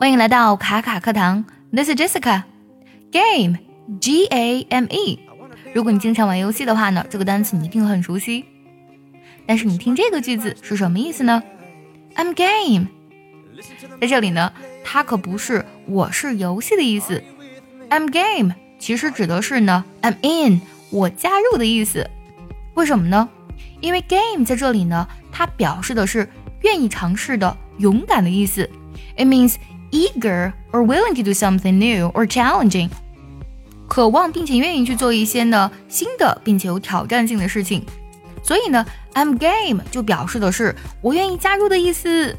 欢迎来到卡卡课堂，This is Jessica。Game G A M E。如果你经常玩游戏的话呢，这个单词你一定很熟悉。但是你听这个句子是什么意思呢？I'm game。在这里呢，它可不是我是游戏的意思。I'm game 其实指的是呢，I'm in 我加入的意思。为什么呢？因为 game 在这里呢，它表示的是愿意尝试的、勇敢的意思。It means eager or willing to do something new or challenging，渴望并且愿意去做一些呢新的并且有挑战性的事情。所以呢，I'm game 就表示的是我愿意加入的意思。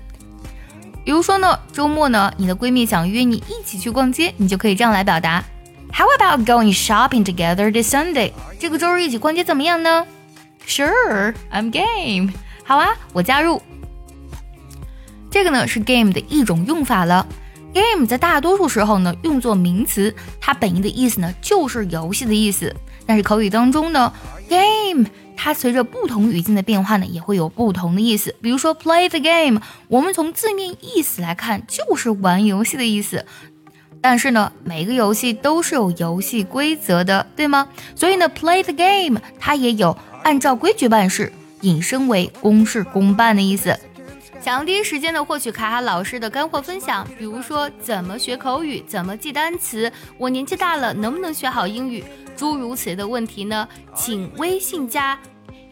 比如说呢，周末呢，你的闺蜜想约你一起去逛街，你就可以这样来表达：How about going shopping together this Sunday？这个周日一起逛街怎么样呢？Sure, I'm game。好啊，我加入。这个呢是 game 的一种用法了。game 在大多数时候呢用作名词，它本意的意思呢就是游戏的意思。但是口语当中呢，game 它随着不同语境的变化呢也会有不同的意思。比如说 play the game，我们从字面意思来看就是玩游戏的意思。但是呢，每个游戏都是有游戏规则的，对吗？所以呢，play the game 它也有按照规矩办事，引申为公事公办的意思。想要第一时间的获取卡卡老师的干货分享，比如说怎么学口语，怎么记单词，我年纪大了能不能学好英语，诸如此类的问题呢？请微信加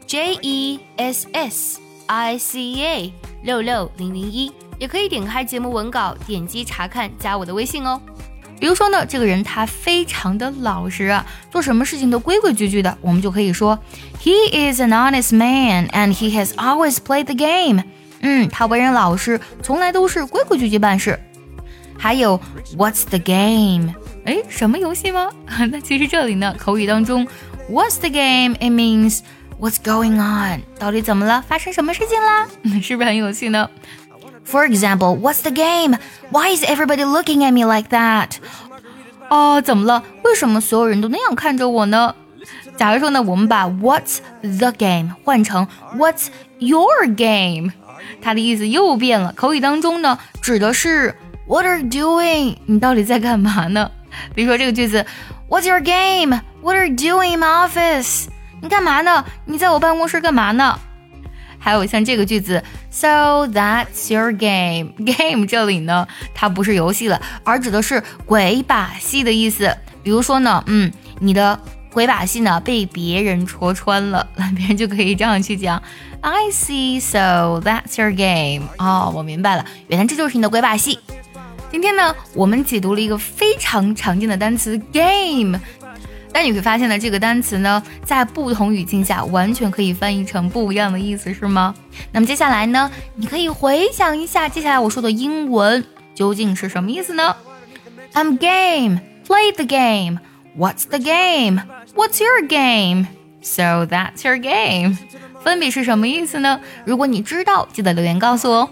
J E S S I C A 六六零零一，也可以点开节目文稿，点击查看，加我的微信哦。比如说呢，这个人他非常的老实啊，做什么事情都规规矩矩的，我们就可以说 He is an honest man and he has always played the game。嗯，他为人老实，从来都是规规矩矩办事。还有，What's the game？哎，什么游戏吗？那其实这里呢，口语当中，What's the game？It means What's going on？到底怎么了？发生什么事情啦？是不是很有趣呢？For example，What's the game？Why is everybody looking at me like that？哦，怎么了？为什么所有人都那样看着我呢？假如说呢，我们把 What's the game 换成 What's your game？它的意思又变了。口语当中呢，指的是 What are you doing？你到底在干嘛呢？比如说这个句子，What's your game？What are you doing in my office？你干嘛呢？你在我办公室干嘛呢？还有像这个句子，So that's your game。Game 这里呢，它不是游戏了，而指的是鬼把戏的意思。比如说呢，嗯，你的鬼把戏呢被别人戳穿了，那别人就可以这样去讲。I see, so that's your game. 哦，我明白了，原来这就是你的鬼把戏。今天呢，我们解读了一个非常常见的单词 game，但你会发现呢，这个单词呢，在不同语境下完全可以翻译成不一样的意思，是吗？那么接下来呢，你可以回想一下，接下来我说的英文究竟是什么意思呢？I'm game. Play the game. What's the game? What's your game? So that's your game. 分别是什么意思呢？如果你知道，记得留言告诉我哦。